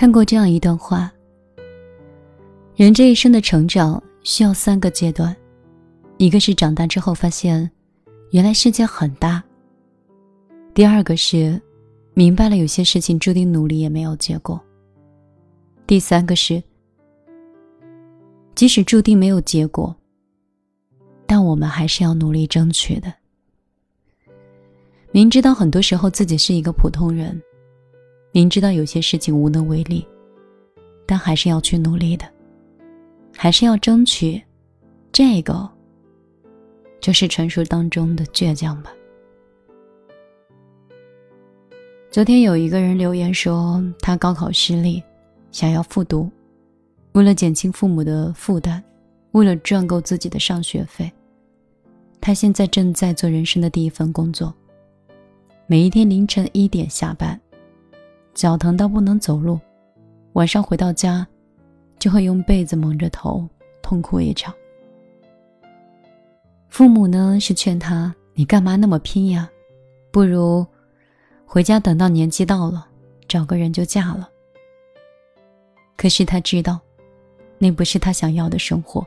看过这样一段话：人这一生的成长需要三个阶段，一个是长大之后发现，原来世界很大；第二个是明白了有些事情注定努力也没有结果；第三个是，即使注定没有结果，但我们还是要努力争取的。明知道很多时候自己是一个普通人，明知道有些事情无能为力，但还是要去努力的，还是要争取。这个就是传说当中的倔强吧。昨天有一个人留言说，他高考失利，想要复读，为了减轻父母的负担，为了赚够自己的上学费，他现在正在做人生的第一份工作。每一天凌晨一点下班，脚疼到不能走路，晚上回到家，就会用被子蒙着头痛哭一场。父母呢是劝他：“你干嘛那么拼呀？不如回家等到年纪到了，找个人就嫁了。”可是他知道，那不是他想要的生活。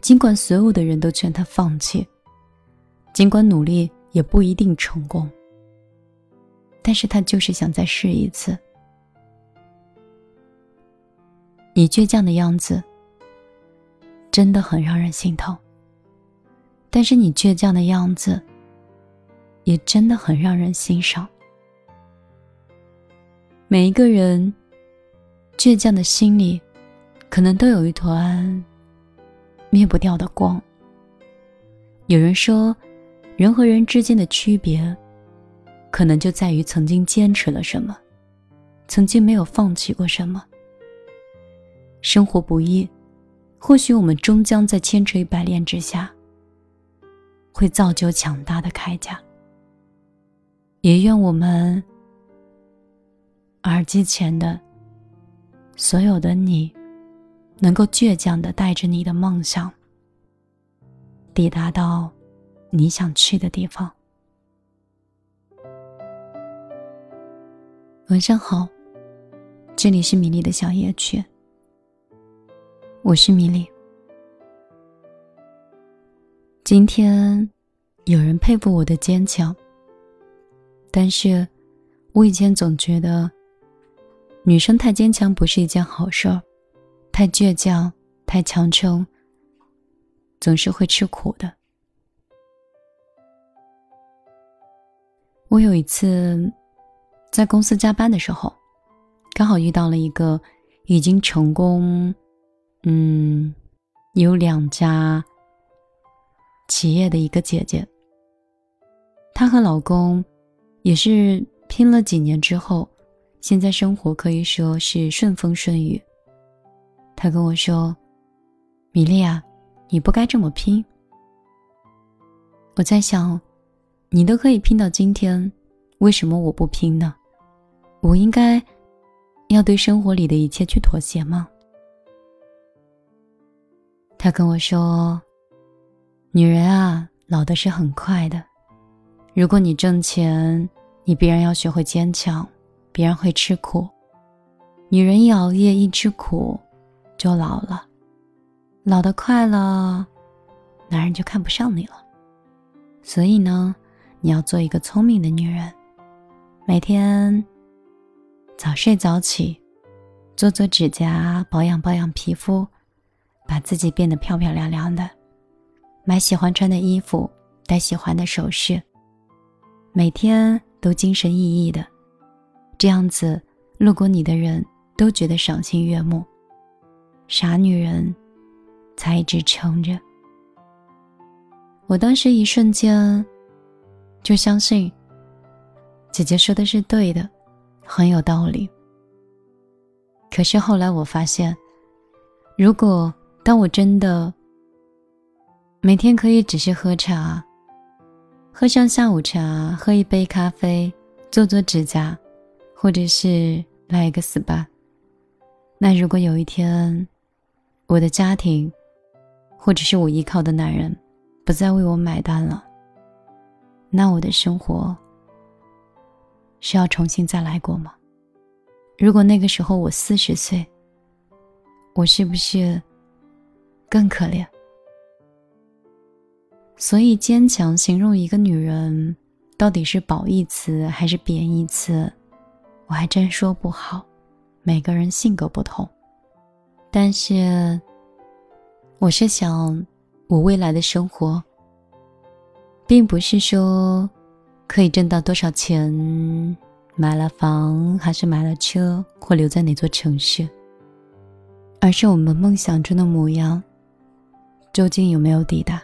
尽管所有的人都劝他放弃，尽管努力。也不一定成功，但是他就是想再试一次。你倔强的样子真的很让人心疼，但是你倔强的样子也真的很让人欣赏。每一个人倔强的心里，可能都有一团灭不掉的光。有人说。人和人之间的区别，可能就在于曾经坚持了什么，曾经没有放弃过什么。生活不易，或许我们终将在千锤百炼之下，会造就强大的铠甲。也愿我们耳机前的所有的你，能够倔强的带着你的梦想，抵达到。你想去的地方。晚上好，这里是米粒的小夜曲，我是米粒。今天有人佩服我的坚强，但是我以前总觉得女生太坚强不是一件好事儿，太倔强、太强撑，总是会吃苦的。我有一次在公司加班的时候，刚好遇到了一个已经成功，嗯，有两家企业的一个姐姐。她和老公也是拼了几年之后，现在生活可以说是顺风顺雨。她跟我说：“米莉啊，你不该这么拼。”我在想。你都可以拼到今天，为什么我不拼呢？我应该要对生活里的一切去妥协吗？他跟我说：“女人啊，老的是很快的。如果你挣钱，你必然要学会坚强，必然会吃苦。女人一熬夜一吃苦，就老了。老得快了，男人就看不上你了。所以呢？”你要做一个聪明的女人，每天早睡早起，做做指甲，保养保养皮肤，把自己变得漂漂亮亮的，买喜欢穿的衣服，戴喜欢的首饰，每天都精神奕奕的，这样子路过你的人都觉得赏心悦目。傻女人才一直撑着。我当时一瞬间。就相信姐姐说的是对的，很有道理。可是后来我发现，如果当我真的每天可以只是喝茶，喝上下午茶，喝一杯咖啡，做做指甲，或者是来一个 SPA，那如果有一天我的家庭，或者是我依靠的男人不再为我买单了。那我的生活是要重新再来过吗？如果那个时候我四十岁，我是不是更可怜？所以，坚强形容一个女人，到底是褒义词还是贬义词，我还真说不好。每个人性格不同，但是，我是想，我未来的生活，并不是说可以挣到多少钱，买了房还是买了车，或留在哪座城市，而是我们梦想中的模样，究竟有没有抵达？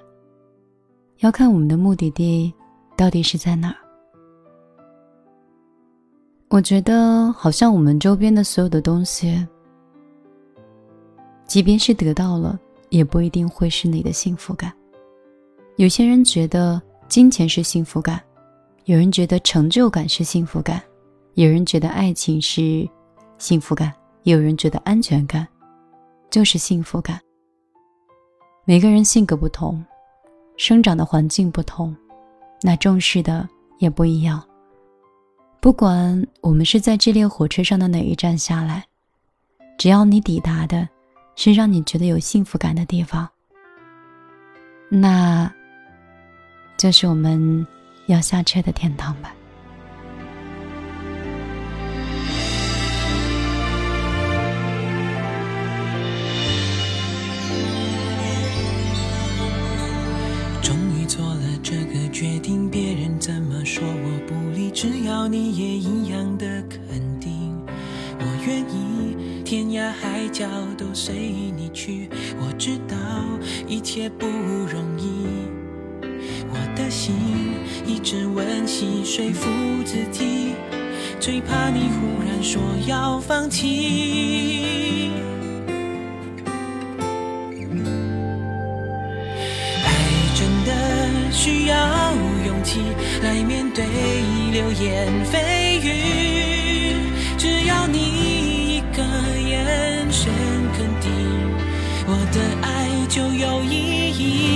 要看我们的目的地到底是在哪儿。我觉得好像我们周边的所有的东西，即便是得到了，也不一定会是你的幸福感。有些人觉得金钱是幸福感，有人觉得成就感是幸福感，有人觉得爱情是幸福感，有人觉得安全感就是幸福感。每个人性格不同。生长的环境不同，那重视的也不一样。不管我们是在这列火车上的哪一站下来，只要你抵达的是让你觉得有幸福感的地方，那就是我们要下车的天堂吧。终于做了这个决定别人怎么说我不理，只要你也一样的肯定，我愿意天涯海角都随你去。我知道一切不容易，一直温习说服自己，最怕你忽然说要放弃。爱真的需要勇气。来面对流言蜚语，只要你一个眼神肯定，我的爱就有意义。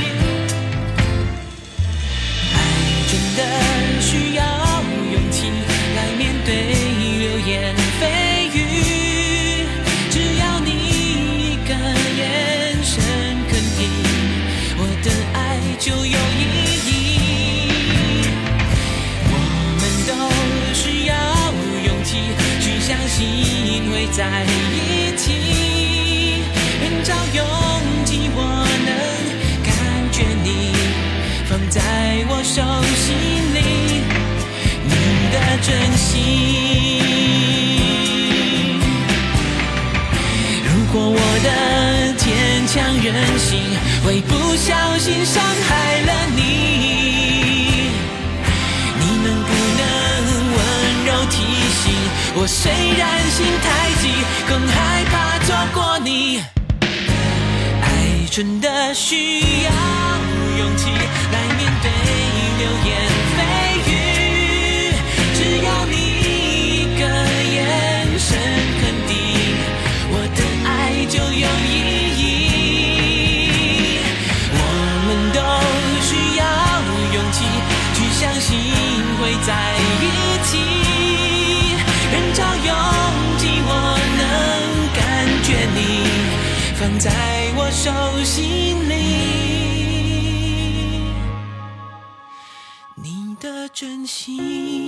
心会在一起，人潮拥挤，我能感觉你放在我手心里，你的真心。如果我的坚强任性会不小心伤害了你，我？虽然心太急。更害怕错过你，爱真的需要勇气来面对流言放在我手心里。你的真心。